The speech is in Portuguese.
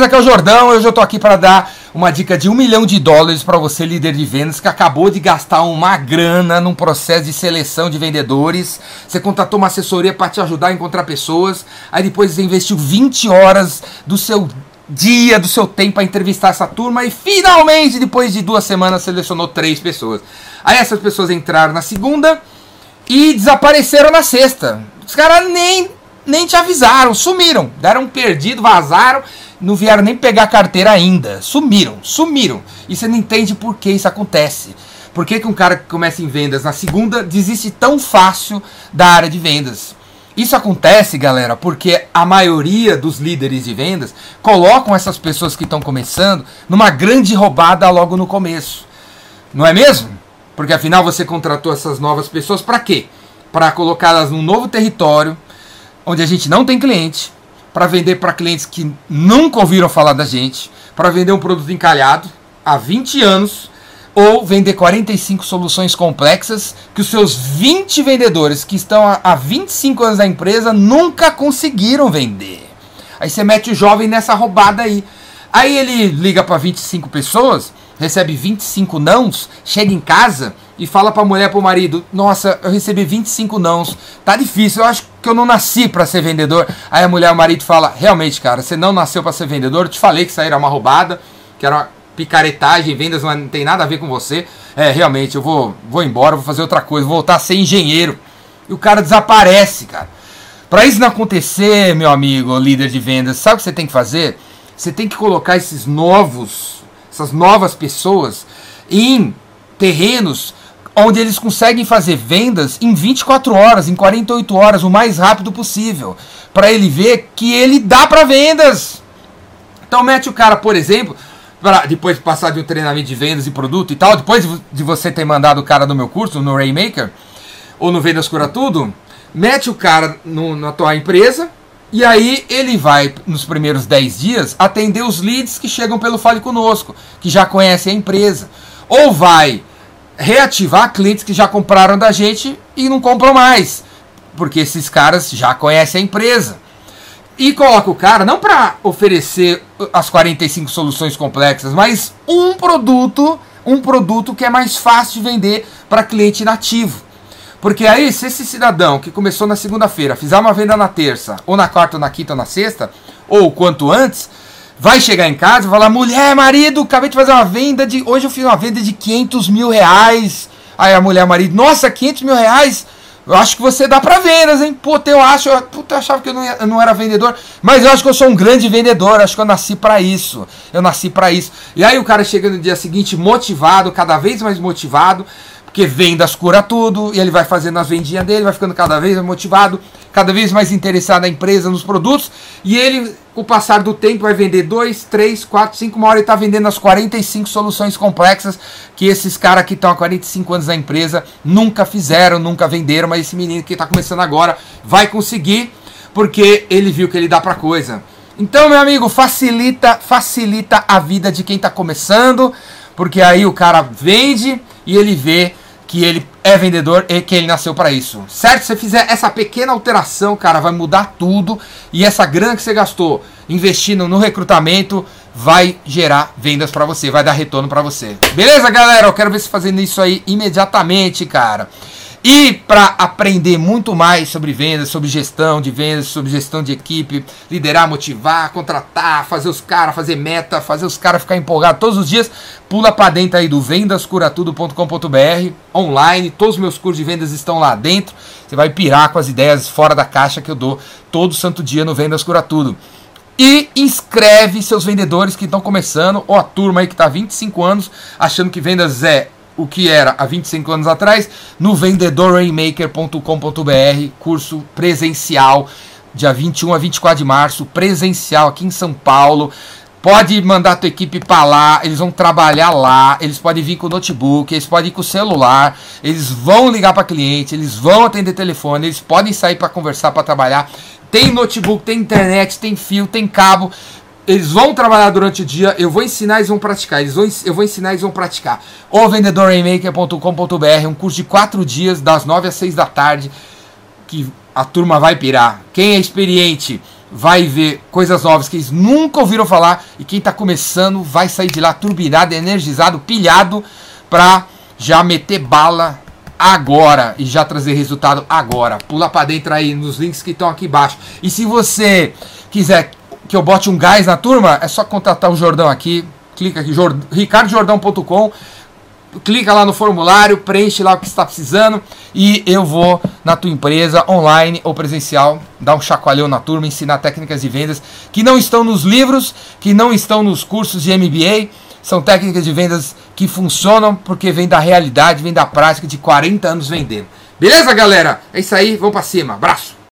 beleza? Aqui é o Jordão. Hoje eu tô aqui para dar uma dica de um milhão de dólares para você, líder de vendas, que acabou de gastar uma grana num processo de seleção de vendedores. Você contratou uma assessoria para te ajudar a encontrar pessoas. Aí depois você investiu 20 horas do seu dia, do seu tempo para entrevistar essa turma. E finalmente, depois de duas semanas, selecionou três pessoas. Aí essas pessoas entraram na segunda e desapareceram na sexta. Os caras nem nem te avisaram, sumiram, deram um perdido, vazaram, não vieram nem pegar carteira ainda, sumiram, sumiram. E você não entende por que isso acontece. Por que, que um cara que começa em vendas na segunda desiste tão fácil da área de vendas? Isso acontece, galera, porque a maioria dos líderes de vendas colocam essas pessoas que estão começando numa grande roubada logo no começo. Não é mesmo? Porque afinal você contratou essas novas pessoas para quê? Para colocá-las num novo território, onde a gente não tem cliente, para vender para clientes que nunca ouviram falar da gente, para vender um produto encalhado há 20 anos, ou vender 45 soluções complexas que os seus 20 vendedores que estão há 25 anos na empresa nunca conseguiram vender. Aí você mete o jovem nessa roubada aí. Aí ele liga para 25 pessoas, recebe 25 nãos, chega em casa e fala para a mulher, para o marido: Nossa, eu recebi 25 nãos, tá difícil, eu acho que eu não nasci para ser vendedor. Aí a mulher, o marido fala: Realmente, cara, você não nasceu para ser vendedor. Eu te falei que isso aí era uma roubada, que era uma picaretagem, vendas não tem nada a ver com você. É, realmente, eu vou, vou embora, vou fazer outra coisa, vou voltar a ser engenheiro. E o cara desaparece, cara. Para isso não acontecer, meu amigo, líder de vendas, sabe o que você tem que fazer? Você tem que colocar esses novos, essas novas pessoas em terrenos onde eles conseguem fazer vendas em 24 horas, em 48 horas, o mais rápido possível, para ele ver que ele dá para vendas. Então mete o cara, por exemplo, pra, depois de passar de um treinamento de vendas e produto e tal, depois de você ter mandado o cara no meu curso, no Rainmaker, ou no Vendas Cura Tudo, mete o cara no, na tua empresa, e aí ele vai, nos primeiros 10 dias, atender os leads que chegam pelo Fale Conosco, que já conhecem a empresa. Ou vai reativar clientes que já compraram da gente e não compram mais. Porque esses caras já conhecem a empresa. E coloca o cara não para oferecer as 45 soluções complexas, mas um produto, um produto que é mais fácil de vender para cliente nativo. Porque aí, se esse cidadão que começou na segunda-feira fizer uma venda na terça, ou na quarta, ou na quinta, ou na sexta, ou quanto antes, vai chegar em casa e falar: mulher, marido, acabei de fazer uma venda de. Hoje eu fiz uma venda de 500 mil reais. Aí a mulher, marido, nossa, 500 mil reais? Eu acho que você dá para vendas, hein? Puta, eu acho. Puta, eu achava que eu não, ia, eu não era vendedor. Mas eu acho que eu sou um grande vendedor. Acho que eu nasci para isso. Eu nasci para isso. E aí o cara chega no dia seguinte motivado, cada vez mais motivado. Porque vendas cura tudo, e ele vai fazendo as vendinhas dele, vai ficando cada vez mais motivado, cada vez mais interessado na empresa, nos produtos, e ele, com o passar do tempo, vai vender 2, 3, 4, 5, uma hora ele está vendendo as 45 soluções complexas que esses caras que estão há 45 anos na empresa nunca fizeram, nunca venderam, mas esse menino que está começando agora vai conseguir, porque ele viu que ele dá para coisa. Então, meu amigo, facilita, facilita a vida de quem está começando, porque aí o cara vende e ele vê que ele é vendedor e que ele nasceu para isso. Certo? Se você fizer essa pequena alteração, cara, vai mudar tudo e essa grana que você gastou investindo no recrutamento vai gerar vendas para você, vai dar retorno para você. Beleza, galera? Eu quero ver você fazendo isso aí imediatamente, cara. E para aprender muito mais sobre vendas, sobre gestão de vendas, sobre gestão de equipe, liderar, motivar, contratar, fazer os caras fazer meta, fazer os caras ficar empolgados todos os dias, pula para dentro aí do vendascuratudo.com.br, online, todos os meus cursos de vendas estão lá dentro. Você vai pirar com as ideias fora da caixa que eu dou todo santo dia no Vendas Cura Tudo. E inscreve seus vendedores que estão começando, ou a turma aí que está há 25 anos achando que vendas é o que era há 25 anos atrás no vendedorrainmaker.com.br, curso presencial, dia 21 a 24 de março, presencial aqui em São Paulo. Pode mandar a tua equipe para lá, eles vão trabalhar lá, eles podem vir com o notebook, eles podem ir com o celular, eles vão ligar para cliente, eles vão atender telefone, eles podem sair para conversar, para trabalhar. Tem notebook, tem internet, tem fio, tem cabo. Eles vão trabalhar durante o dia, eu vou ensinar, eles vão praticar. Eles vão, eu vou ensinar, eles vão praticar. O vendedorrainmaker.com.br, um curso de 4 dias, das 9 às 6 da tarde, que a turma vai pirar. Quem é experiente vai ver coisas novas que eles nunca ouviram falar e quem está começando vai sair de lá turbinado, energizado, pilhado para já meter bala agora e já trazer resultado agora. Pula para dentro aí nos links que estão aqui embaixo. E se você quiser que eu bote um gás na turma, é só contatar o Jordão aqui. Clica aqui, ricardojordão.com clica lá no formulário, preenche lá o que está precisando e eu vou na tua empresa, online ou presencial, dar um chacoalhão na turma, ensinar técnicas de vendas que não estão nos livros, que não estão nos cursos de MBA, são técnicas de vendas que funcionam porque vem da realidade, vem da prática de 40 anos vendendo. Beleza, galera? É isso aí, vamos para cima. Abraço.